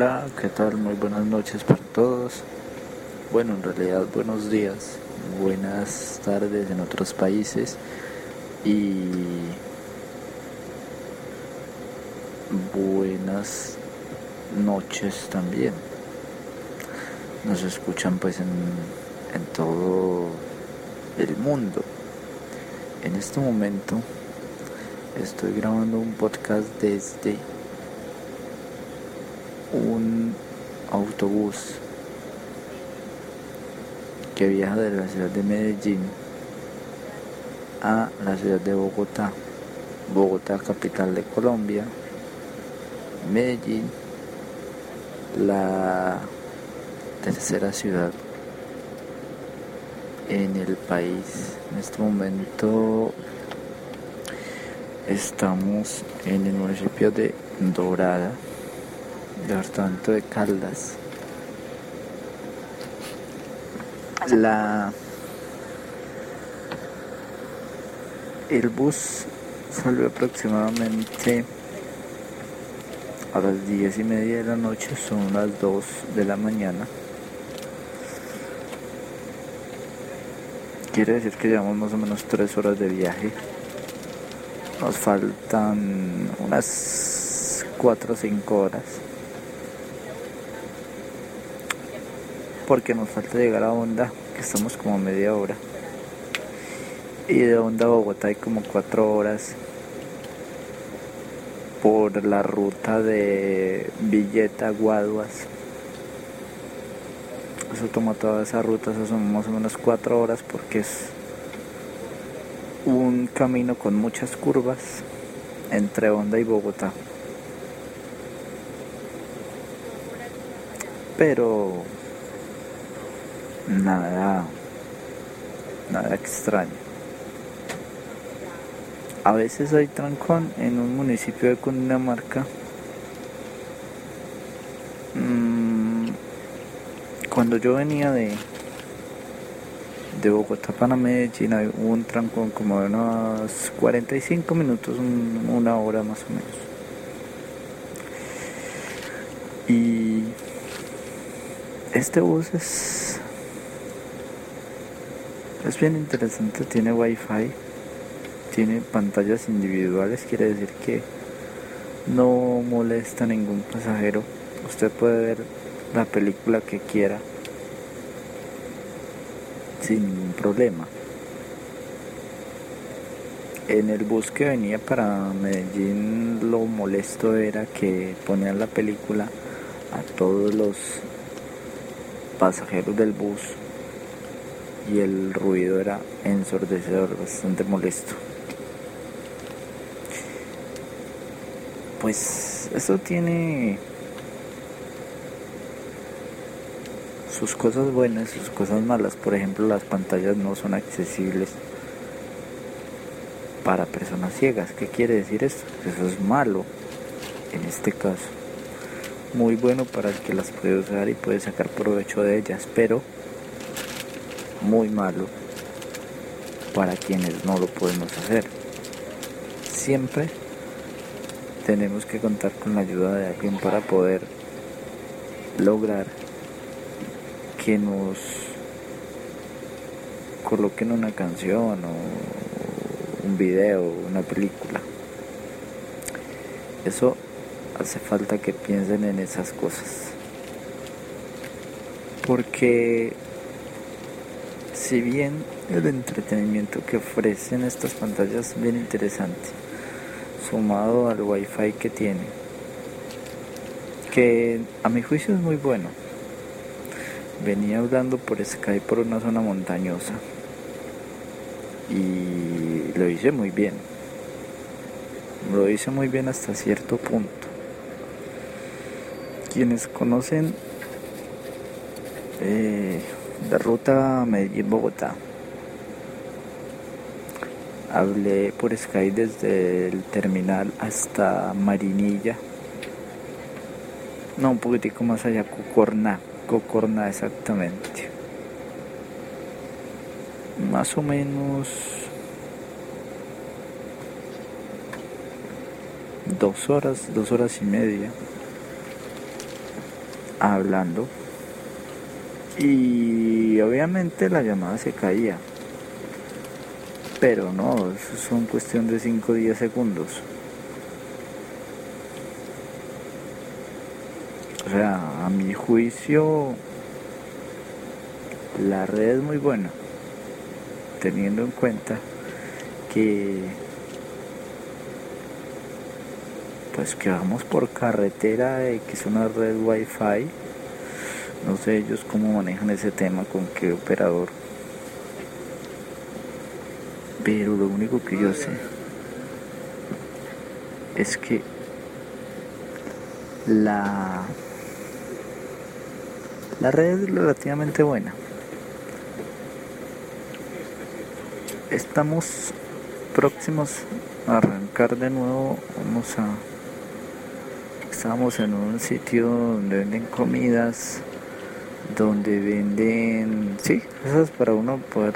Hola, ¿qué tal? Muy buenas noches para todos. Bueno, en realidad buenos días, buenas tardes en otros países y buenas noches también. Nos escuchan pues en, en todo el mundo. En este momento estoy grabando un podcast desde un autobús que viaja de la ciudad de Medellín a la ciudad de Bogotá, Bogotá capital de Colombia, Medellín, la tercera ciudad en el país. En este momento estamos en el municipio de Dorada departamento de Caldas. La el bus salió aproximadamente a las diez y media de la noche, son las 2 de la mañana. Quiere decir que llevamos más o menos 3 horas de viaje. Nos faltan unas 4 o 5 horas. Porque nos falta llegar a Honda, que estamos como media hora. Y de Honda a Bogotá hay como cuatro horas por la ruta de Villeta Guaduas. Eso toma toda esa ruta, eso son más o menos cuatro horas porque es un camino con muchas curvas entre Honda y Bogotá. Pero nada, nada extraño. A veces hay trancón en un municipio de Cundinamarca. Mm, cuando yo venía de de Bogotá para Medellín hubo un trancón como de unos 45 minutos, una hora más o menos. Y este bus es es bien interesante, tiene wifi, tiene pantallas individuales, quiere decir que no molesta a ningún pasajero. Usted puede ver la película que quiera sin ningún problema. En el bus que venía para Medellín lo molesto era que ponían la película a todos los pasajeros del bus y el ruido era ensordecedor, bastante molesto. Pues eso tiene sus cosas buenas sus cosas malas. Por ejemplo, las pantallas no son accesibles para personas ciegas. ¿Qué quiere decir esto? Eso es malo en este caso. Muy bueno para el que las puede usar y puede sacar provecho de ellas, pero muy malo para quienes no lo podemos hacer. Siempre tenemos que contar con la ayuda de alguien para poder lograr que nos coloquen una canción o un video, una película. Eso hace falta que piensen en esas cosas. Porque si bien el entretenimiento que ofrecen estas pantallas es bien interesante, sumado al wifi que tiene, que a mi juicio es muy bueno, venía hablando por Skype por una zona montañosa y lo hice muy bien. Lo hice muy bien hasta cierto punto. Quienes conocen eh, la ruta Medellín-Bogotá, hablé por Skype desde el terminal hasta Marinilla. No, un poquitico más allá, Cocorná. Cocorná exactamente. Más o menos dos horas, dos horas y media hablando y obviamente la llamada se caía. Pero no, eso son cuestión de 5 o 10 segundos. O sea, a mi juicio la red es muy buena teniendo en cuenta que pues que vamos por carretera que es una red wifi no sé ellos cómo manejan ese tema con qué operador. Pero lo único que yo sé es que la la red es relativamente buena. Estamos próximos a arrancar de nuevo vamos a Estamos en un sitio donde venden comidas, donde venden, sí, cosas para uno poder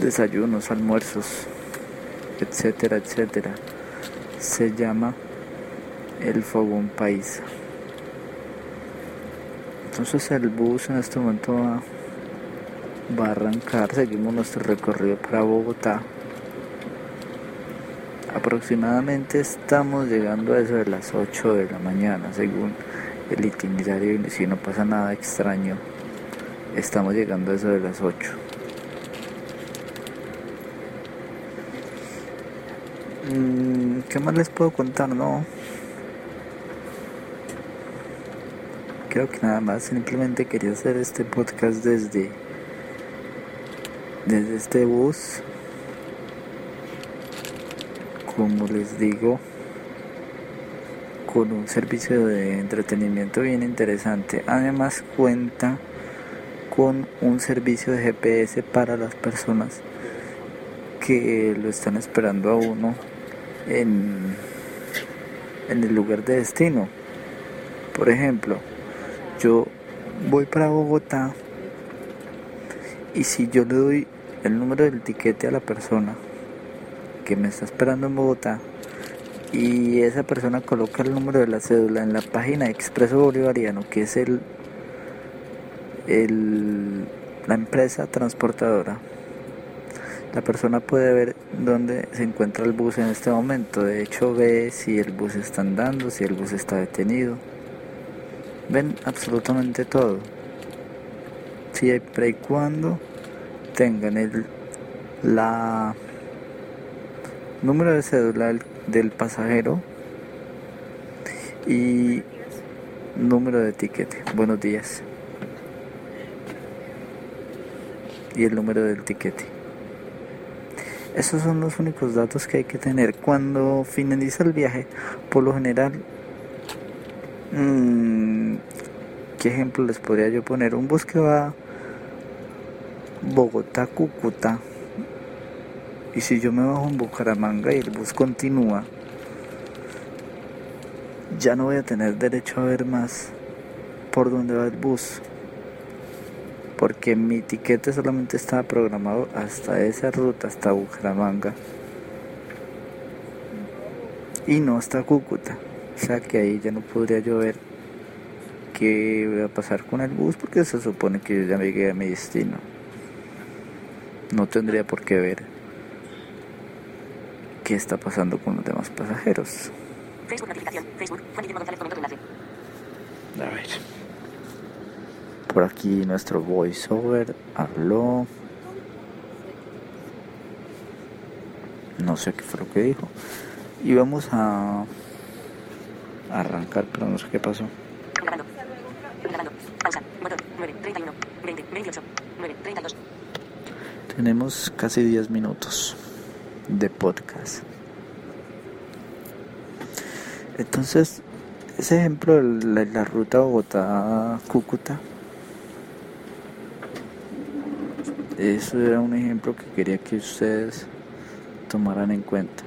desayunos, almuerzos, etcétera, etcétera. Se llama el Fogón Paisa. Entonces el bus en este momento va, va a arrancar, seguimos nuestro recorrido para Bogotá aproximadamente estamos llegando a eso de las 8 de la mañana, según el itinerario, y si no pasa nada extraño, estamos llegando a eso de las 8. Mm, ¿Qué más les puedo contar? No. Creo que nada más, simplemente quería hacer este podcast desde desde este bus como les digo, con un servicio de entretenimiento bien interesante. Además cuenta con un servicio de GPS para las personas que lo están esperando a uno en, en el lugar de destino. Por ejemplo, yo voy para Bogotá y si yo le doy el número del tiquete a la persona que me está esperando en Bogotá y esa persona coloca el número de la cédula en la página de Expreso Bolivariano, que es el, el la empresa transportadora. La persona puede ver dónde se encuentra el bus en este momento. De hecho, ve si el bus está andando, si el bus está detenido. Ven absolutamente todo. Siempre y cuando tengan el, la número de cédula del, pasajero y número de tiquete. Buenos días. Y el número del tiquete. Esos son los únicos datos que hay que tener. Cuando finaliza el viaje, por lo general, mmm, ¿qué ejemplo les podría yo poner? Un bus que va Bogotá-Cúcuta y si yo me bajo en Bucaramanga y el bus continúa, ya no voy a tener derecho a ver más por dónde va el bus. Porque mi tiquete solamente estaba programado hasta esa ruta, hasta Bucaramanga. Y no hasta Cúcuta. O sea que ahí ya no podría yo ver qué voy a pasar con el bus porque se supone que yo ya llegué a mi destino. No tendría por qué ver qué está pasando con los demás pasajeros. Facebook notificación. Facebook. A ver. Por aquí nuestro voiceover habló. No sé qué fue lo que dijo. Y vamos a arrancar, pero no sé qué pasó. Tenemos casi 10 minutos de podcast. Entonces, ese ejemplo de la, ruta Bogotá-Cúcuta, eso era un ejemplo que quería que ustedes tomaran en cuenta.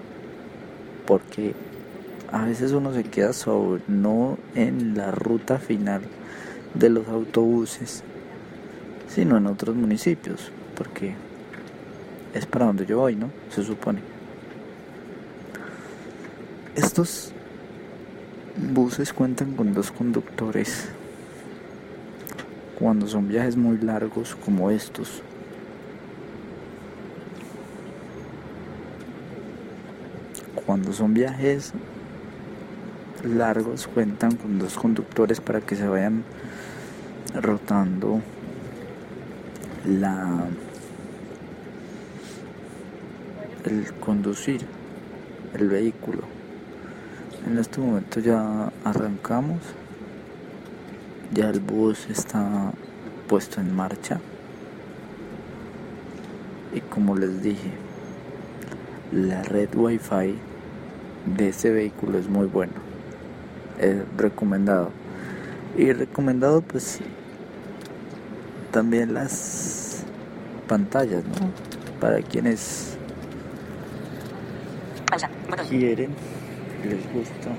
Porque a veces uno se queda sobre, no en la ruta final de los autobuses, sino en otros municipios, porque es para donde yo voy, ¿no? Se supone. Estos buses cuentan con dos conductores cuando son viajes muy largos como estos. Cuando son viajes largos cuentan con dos conductores para que se vayan rotando la el conducir el vehículo en este momento ya arrancamos ya el bus está puesto en marcha y como les dije la red wifi de ese vehículo es muy bueno recomendado. Y recomendado pues también las pantallas, ¿no? Para quienes quieren, les gusta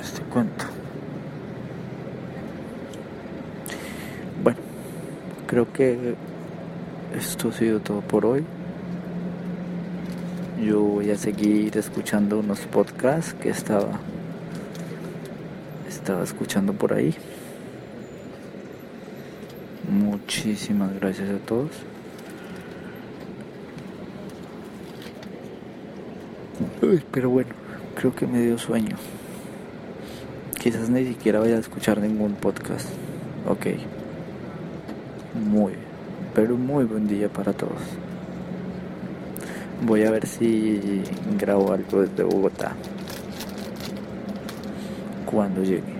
este cuento. Bueno, creo que esto ha sido todo por hoy. Yo voy a seguir escuchando unos podcasts que estaba estaba escuchando por ahí. Muchísimas gracias a todos. Pero bueno, creo que me dio sueño. Quizás ni siquiera vaya a escuchar ningún podcast. Ok. Muy, pero muy buen día para todos. Voy a ver si grabo algo desde Bogotá cuando llegue.